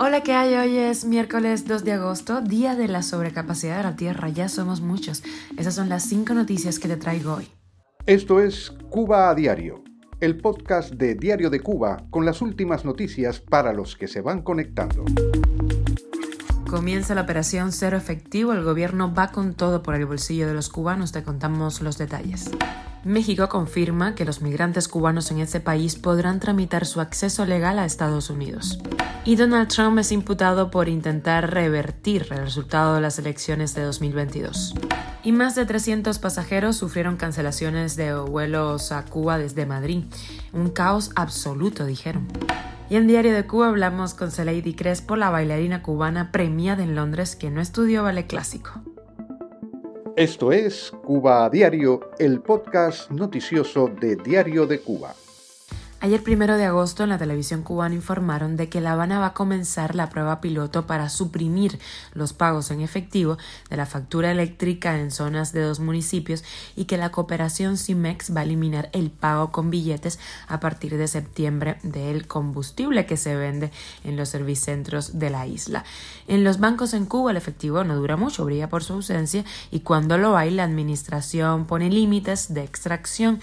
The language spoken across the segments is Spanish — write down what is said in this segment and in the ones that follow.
Hola, ¿qué hay? Hoy es miércoles 2 de agosto, día de la sobrecapacidad de la Tierra. Ya somos muchos. Esas son las cinco noticias que te traigo hoy. Esto es Cuba a Diario, el podcast de Diario de Cuba con las últimas noticias para los que se van conectando. Comienza la operación Cero Efectivo. El gobierno va con todo por el bolsillo de los cubanos. Te contamos los detalles. México confirma que los migrantes cubanos en ese país podrán tramitar su acceso legal a Estados Unidos. Y Donald Trump es imputado por intentar revertir el resultado de las elecciones de 2022. Y más de 300 pasajeros sufrieron cancelaciones de vuelos a Cuba desde Madrid. Un caos absoluto, dijeron. Y en Diario de Cuba hablamos con Celeidi Crespo, la bailarina cubana premiada en Londres que no estudió ballet clásico. Esto es Cuba a Diario, el podcast noticioso de Diario de Cuba. Ayer primero de agosto en la televisión cubana informaron de que La Habana va a comenzar la prueba piloto para suprimir los pagos en efectivo de la factura eléctrica en zonas de dos municipios y que la cooperación CIMEX va a eliminar el pago con billetes a partir de septiembre del combustible que se vende en los servicentros de la isla. En los bancos en Cuba el efectivo no dura mucho, brilla por su ausencia y cuando lo hay la administración pone límites de extracción.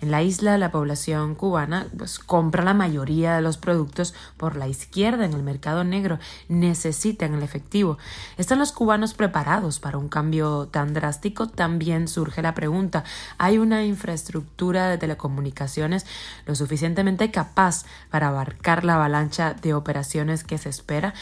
En la isla la población cubana pues, compra la mayoría de los productos por la izquierda en el mercado negro, necesitan el efectivo. ¿Están los cubanos preparados para un cambio tan drástico? También surge la pregunta, ¿hay una infraestructura de telecomunicaciones lo suficientemente capaz para abarcar la avalancha de operaciones que se espera?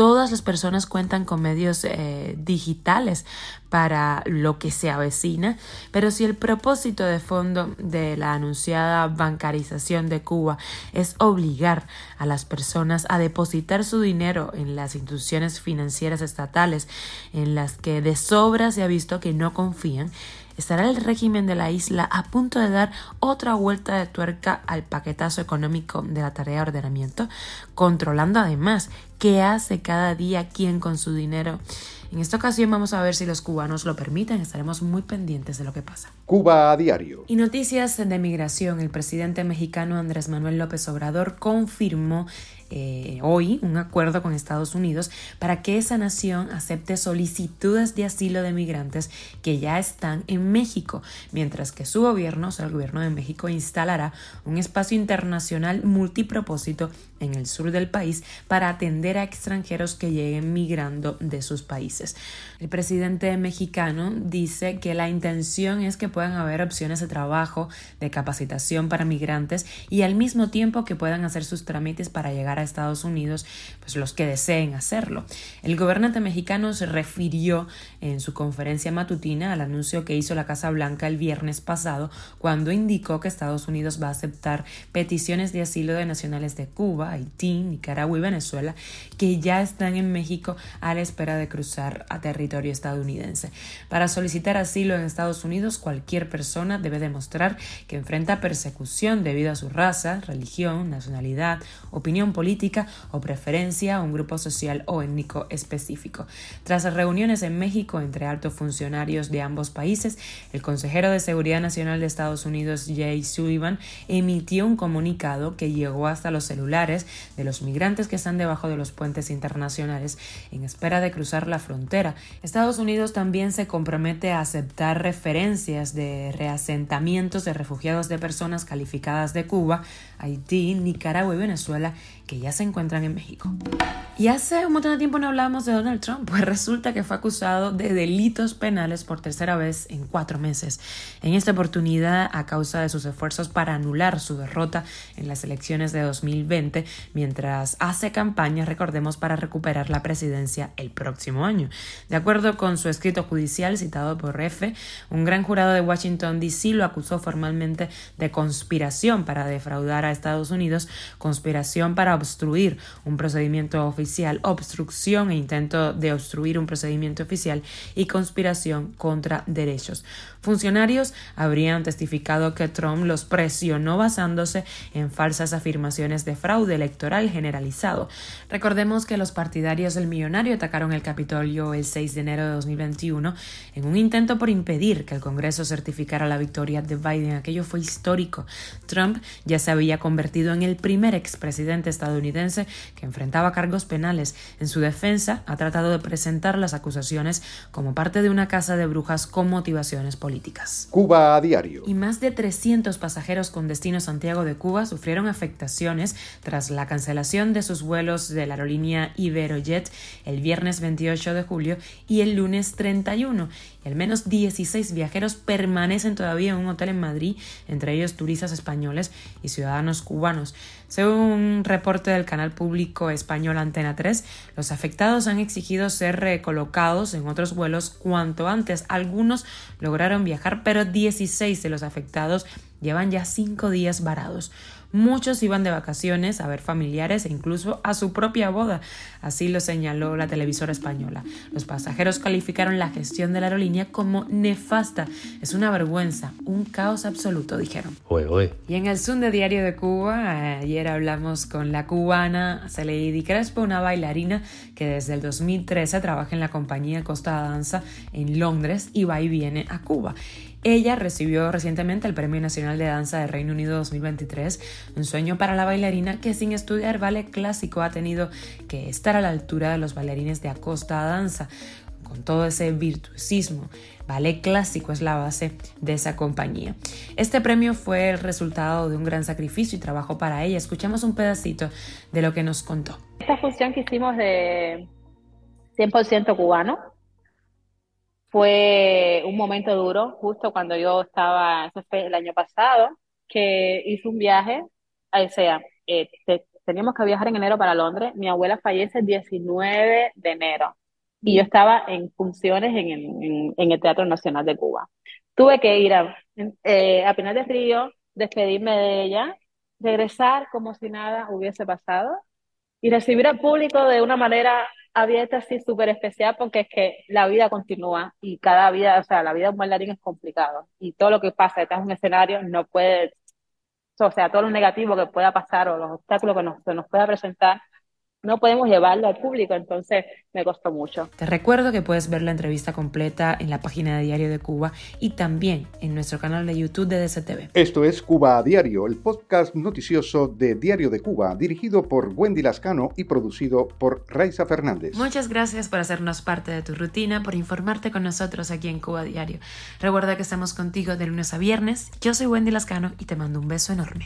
Todas las personas cuentan con medios eh, digitales para lo que se avecina, pero si el propósito de fondo de la anunciada bancarización de Cuba es obligar a las personas a depositar su dinero en las instituciones financieras estatales en las que de sobra se ha visto que no confían, estará el régimen de la isla a punto de dar otra vuelta de tuerca al paquetazo económico de la tarea de ordenamiento, controlando además qué hace cada día quién con su dinero. En esta ocasión vamos a ver si los cubanos lo permiten, estaremos muy pendientes de lo que pasa. Cuba a diario. Y noticias de migración. El presidente mexicano Andrés Manuel López Obrador confirmó eh, hoy un acuerdo con Estados Unidos para que esa nación acepte solicitudes de asilo de migrantes que ya están en México, mientras que su gobierno, o sea, el gobierno de México, instalará un espacio internacional multipropósito en el sur del país para atender a extranjeros que lleguen migrando de sus países. El presidente mexicano dice que la intención es que puedan haber opciones de trabajo, de capacitación para migrantes y al mismo tiempo que puedan hacer sus trámites para llegar a Estados Unidos, pues los que deseen hacerlo. El gobernante mexicano se refirió en su conferencia matutina al anuncio que hizo la Casa Blanca el viernes pasado cuando indicó que Estados Unidos va a aceptar peticiones de asilo de nacionales de Cuba, Haití, Nicaragua y Venezuela que ya están en México a la espera de cruzar a territorio estadounidense. Para solicitar asilo en Estados Unidos, cualquier persona debe demostrar que enfrenta persecución debido a su raza, religión, nacionalidad, opinión política, o preferencia a un grupo social o étnico específico. Tras reuniones en México entre altos funcionarios de ambos países, el consejero de Seguridad Nacional de Estados Unidos, Jay Sullivan, emitió un comunicado que llegó hasta los celulares de los migrantes que están debajo de los puentes internacionales en espera de cruzar la frontera. Estados Unidos también se compromete a aceptar referencias de reasentamientos de refugiados de personas calificadas de Cuba, Haití, Nicaragua y Venezuela que ya se encuentran en México. Y hace un montón de tiempo no hablábamos de Donald Trump, pues resulta que fue acusado de delitos penales por tercera vez en cuatro meses. En esta oportunidad, a causa de sus esfuerzos para anular su derrota en las elecciones de 2020, mientras hace campaña, recordemos, para recuperar la presidencia el próximo año. De acuerdo con su escrito judicial citado por F, un gran jurado de Washington, D.C. lo acusó formalmente de conspiración para defraudar a Estados Unidos, conspiración para obstruir un procedimiento oficial, obstrucción e intento de obstruir un procedimiento oficial y conspiración contra derechos. Funcionarios habrían testificado que Trump los presionó basándose en falsas afirmaciones de fraude electoral generalizado. Recordemos que los partidarios del millonario atacaron el Capitolio el 6 de enero de 2021 en un intento por impedir que el Congreso certificara la victoria de Biden. Aquello fue histórico. Trump ya se había convertido en el primer expresidente estadounidense que enfrentaba cargos penales. En su defensa, ha tratado de presentar las acusaciones como parte de una casa de brujas con motivaciones políticas. Cuba a diario. Y más de 300 pasajeros con destino Santiago de Cuba sufrieron afectaciones tras la cancelación de sus vuelos de la aerolínea Iberojet el viernes 28 de julio y el lunes 31 y al menos 16 viajeros permanecen todavía en un hotel en Madrid, entre ellos turistas españoles y ciudadanos cubanos. Según un reporte del canal público español Antena 3, los afectados han exigido ser recolocados en otros vuelos cuanto antes. Algunos lograron viajar, pero 16 de los afectados llevan ya cinco días varados. Muchos iban de vacaciones a ver familiares e incluso a su propia boda, así lo señaló la televisora española. Los pasajeros calificaron la gestión de la aerolínea como nefasta. Es una vergüenza, un caos absoluto, dijeron. Y en el Zoom de Diario de Cuba, ayer hablamos con la cubana Celeidi Crespo, una bailarina que desde el 2013 trabaja en la compañía Costa Danza en Londres y va y viene a Cuba. Ella recibió recientemente el Premio Nacional de Danza de Reino Unido 2023, un sueño para la bailarina que sin estudiar ballet clásico ha tenido que estar a la altura de los bailarines de Acosta Danza, con todo ese virtuosismo. Ballet clásico es la base de esa compañía. Este premio fue el resultado de un gran sacrificio y trabajo para ella. Escuchamos un pedacito de lo que nos contó. Esta función que hicimos de 100% cubano, fue un momento duro, justo cuando yo estaba, eso fue el año pasado, que hice un viaje, o sea, eh, teníamos que viajar en enero para Londres, mi abuela fallece el 19 de enero y yo estaba en funciones en, en, el Teatro Nacional de Cuba. Tuve que ir a, eh, a Pinar del Río, despedirme de ella, regresar como si nada hubiese pasado y recibir al público de una manera abierta así súper especial porque es que la vida continúa y cada vida, o sea, la vida de un bailarín es complicado y todo lo que pasa detrás de un escenario no puede, o sea, todo lo negativo que pueda pasar o los obstáculos que nos, que nos pueda presentar no podemos llevarlo al público, entonces me costó mucho. Te recuerdo que puedes ver la entrevista completa en la página de Diario de Cuba y también en nuestro canal de YouTube de DCTV. Esto es Cuba a Diario, el podcast noticioso de Diario de Cuba, dirigido por Wendy Lascano y producido por Raiza Fernández. Muchas gracias por hacernos parte de tu rutina, por informarte con nosotros aquí en Cuba Diario. Recuerda que estamos contigo de lunes a viernes. Yo soy Wendy Lascano y te mando un beso enorme.